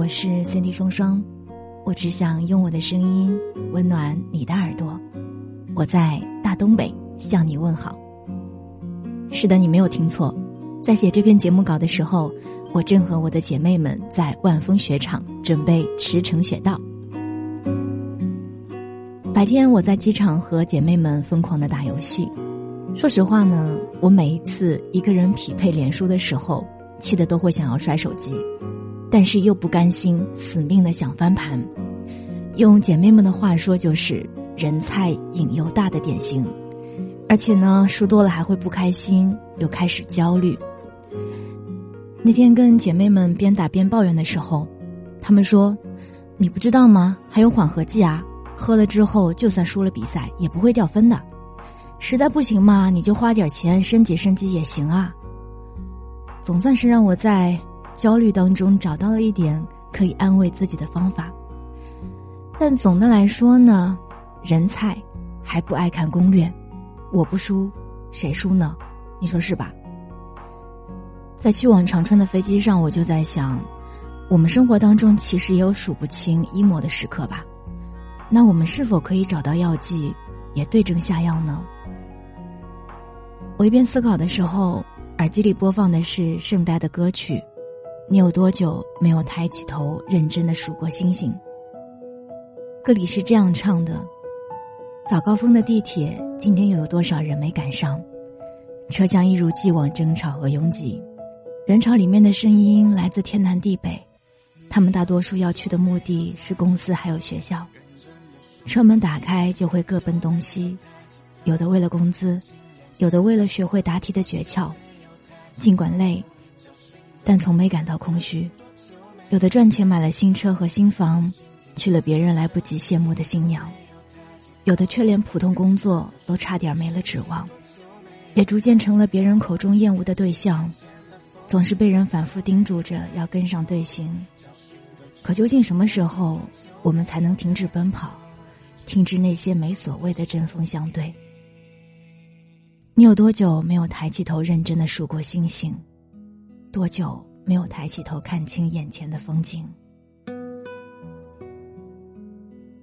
我是 Cindy 双双，我只想用我的声音温暖你的耳朵。我在大东北向你问好。是的，你没有听错，在写这篇节目稿的时候，我正和我的姐妹们在万峰雪场准备驰骋雪道。白天我在机场和姐妹们疯狂的打游戏。说实话呢，我每一次一个人匹配连输的时候，气得都会想要摔手机。但是又不甘心，死命的想翻盘。用姐妹们的话说，就是人菜瘾又大的典型。而且呢，输多了还会不开心，又开始焦虑。那天跟姐妹们边打边抱怨的时候，她们说：“你不知道吗？还有缓和剂啊，喝了之后就算输了比赛也不会掉分的。实在不行嘛，你就花点钱升级升级也行啊。”总算是让我在。焦虑当中找到了一点可以安慰自己的方法，但总的来说呢，人菜还不爱看攻略，我不输，谁输呢？你说是吧？在去往长春的飞机上，我就在想，我们生活当中其实也有数不清 emo 的时刻吧？那我们是否可以找到药剂，也对症下药呢？我一边思考的时候，耳机里播放的是圣代的歌曲。你有多久没有抬起头认真的数过星星？歌里是这样唱的：早高峰的地铁，今天又有多少人没赶上？车厢一如既往争吵和拥挤，人潮里面的声音来自天南地北，他们大多数要去的目的是公司还有学校。车门打开就会各奔东西，有的为了工资，有的为了学会答题的诀窍。尽管累。但从没感到空虚，有的赚钱买了新车和新房，去了别人来不及羡慕的新娘；有的却连普通工作都差点没了指望，也逐渐成了别人口中厌恶的对象，总是被人反复叮嘱着要跟上队形。可究竟什么时候，我们才能停止奔跑，停止那些没所谓的针锋相对？你有多久没有抬起头认真的数过星星？多久没有抬起头看清眼前的风景？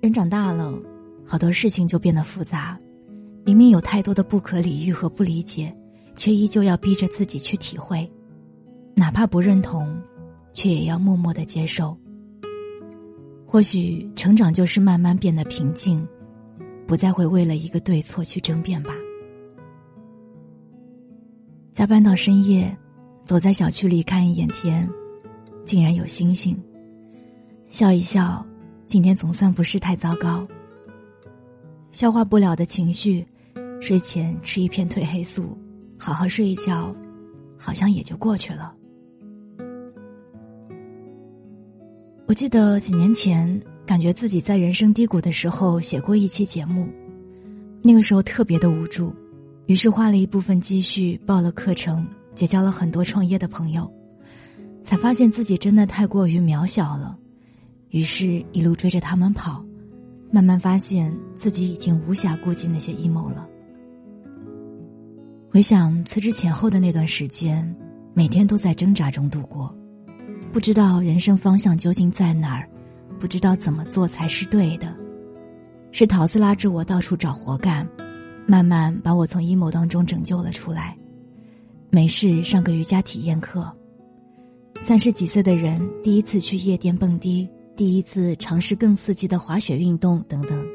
人长大了，好多事情就变得复杂。明明有太多的不可理喻和不理解，却依旧要逼着自己去体会，哪怕不认同，却也要默默的接受。或许成长就是慢慢变得平静，不再会为了一个对错去争辩吧。加班到深夜。走在小区里看一眼天，竟然有星星。笑一笑，今天总算不是太糟糕。消化不了的情绪，睡前吃一片褪黑素，好好睡一觉，好像也就过去了。我记得几年前，感觉自己在人生低谷的时候写过一期节目，那个时候特别的无助，于是花了一部分积蓄报了课程。结交了很多创业的朋友，才发现自己真的太过于渺小了，于是，一路追着他们跑，慢慢发现自己已经无暇顾及那些阴谋了。回想辞职前后的那段时间，每天都在挣扎中度过，不知道人生方向究竟在哪儿，不知道怎么做才是对的，是桃子拉着我到处找活干，慢慢把我从阴谋当中拯救了出来。没事，上个瑜伽体验课。三十几岁的人第一次去夜店蹦迪，第一次尝试更刺激的滑雪运动等等。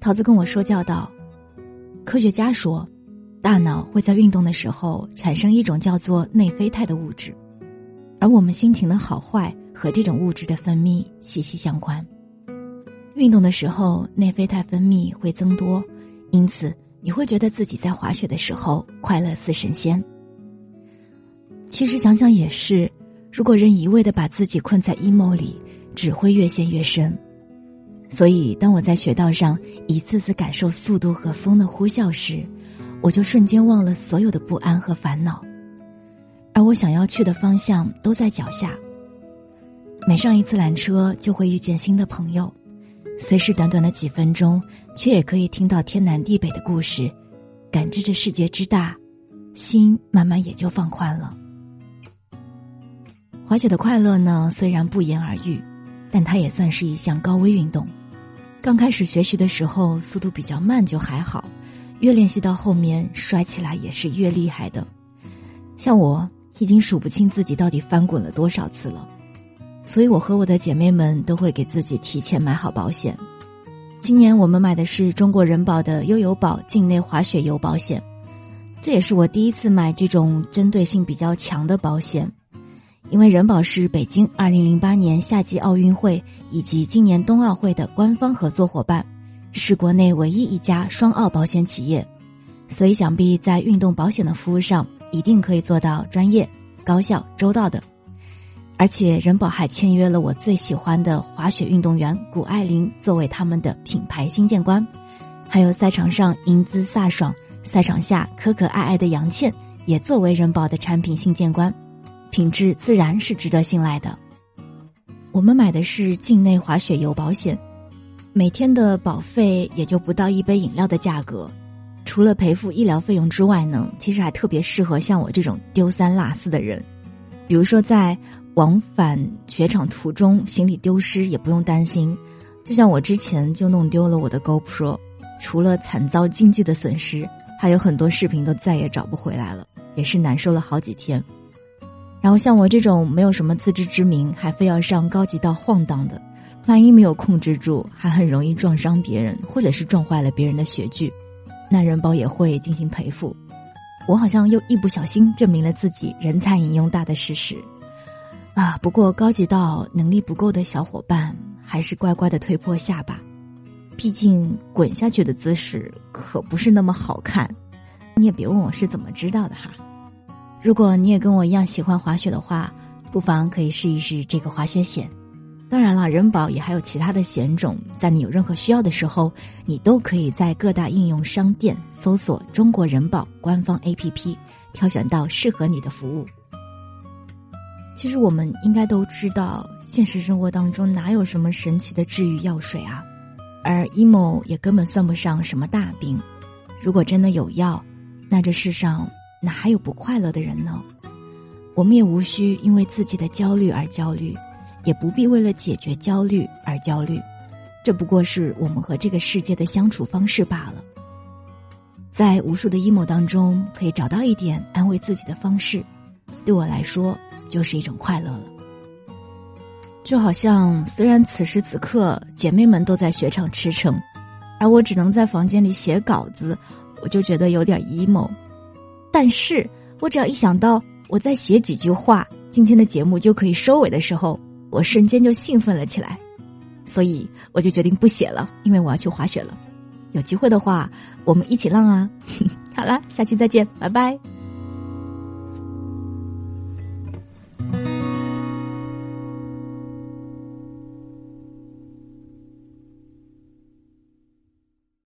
桃子跟我说教道：“科学家说，大脑会在运动的时候产生一种叫做内啡肽的物质，而我们心情的好坏和这种物质的分泌息息相关。运动的时候，内啡肽分泌会增多，因此。”你会觉得自己在滑雪的时候快乐似神仙。其实想想也是，如果人一味的把自己困在 emo 里，只会越陷越深。所以，当我在雪道上一次次感受速度和风的呼啸时，我就瞬间忘了所有的不安和烦恼，而我想要去的方向都在脚下。每上一次缆车，就会遇见新的朋友。虽是短短的几分钟，却也可以听到天南地北的故事，感知着世界之大，心慢慢也就放宽了。滑雪的快乐呢，虽然不言而喻，但它也算是一项高危运动。刚开始学习的时候，速度比较慢就还好，越练习到后面，摔起来也是越厉害的。像我已经数不清自己到底翻滚了多少次了，所以我和我的姐妹们都会给自己提前买好保险。今年我们买的是中国人保的悠游保境内滑雪游保险，这也是我第一次买这种针对性比较强的保险。因为人保是北京2008年夏季奥运会以及今年冬奥会的官方合作伙伴，是国内唯一一家双奥保险企业，所以想必在运动保险的服务上一定可以做到专业、高效、周到的。而且人保还签约了我最喜欢的滑雪运动员谷爱凌作为他们的品牌新建官，还有赛场上英姿飒爽、赛场下可可爱爱的杨倩也作为人保的产品新建官。品质自然是值得信赖的。我们买的是境内滑雪游保险，每天的保费也就不到一杯饮料的价格。除了赔付医疗费用之外呢，其实还特别适合像我这种丢三落四的人。比如说在往返雪场途中行李丢失也不用担心，就像我之前就弄丢了我的 GoPro，除了惨遭经济的损失，还有很多视频都再也找不回来了，也是难受了好几天。然后像我这种没有什么自知之明，还非要上高级道晃荡的，万一没有控制住，还很容易撞伤别人，或者是撞坏了别人的雪具，那人保也会进行赔付。我好像又一不小心证明了自己人才引用大的事实，啊！不过高级到能力不够的小伙伴，还是乖乖的推破下吧，毕竟滚下去的姿势可不是那么好看。你也别问我是怎么知道的哈。如果你也跟我一样喜欢滑雪的话，不妨可以试一试这个滑雪险。当然了，人保也还有其他的险种，在你有任何需要的时候，你都可以在各大应用商店搜索“中国人保”官方 APP，挑选到适合你的服务。其实我们应该都知道，现实生活当中哪有什么神奇的治愈药水啊？而 emo 也根本算不上什么大病。如果真的有药，那这世上……哪还有不快乐的人呢？我们也无需因为自己的焦虑而焦虑，也不必为了解决焦虑而焦虑。这不过是我们和这个世界的相处方式罢了。在无数的 emo 当中，可以找到一点安慰自己的方式，对我来说就是一种快乐了。就好像，虽然此时此刻姐妹们都在雪场驰骋，而我只能在房间里写稿子，我就觉得有点 emo。但是我只要一想到我再写几句话，今天的节目就可以收尾的时候，我瞬间就兴奋了起来，所以我就决定不写了，因为我要去滑雪了。有机会的话，我们一起浪啊！好了，下期再见，拜拜。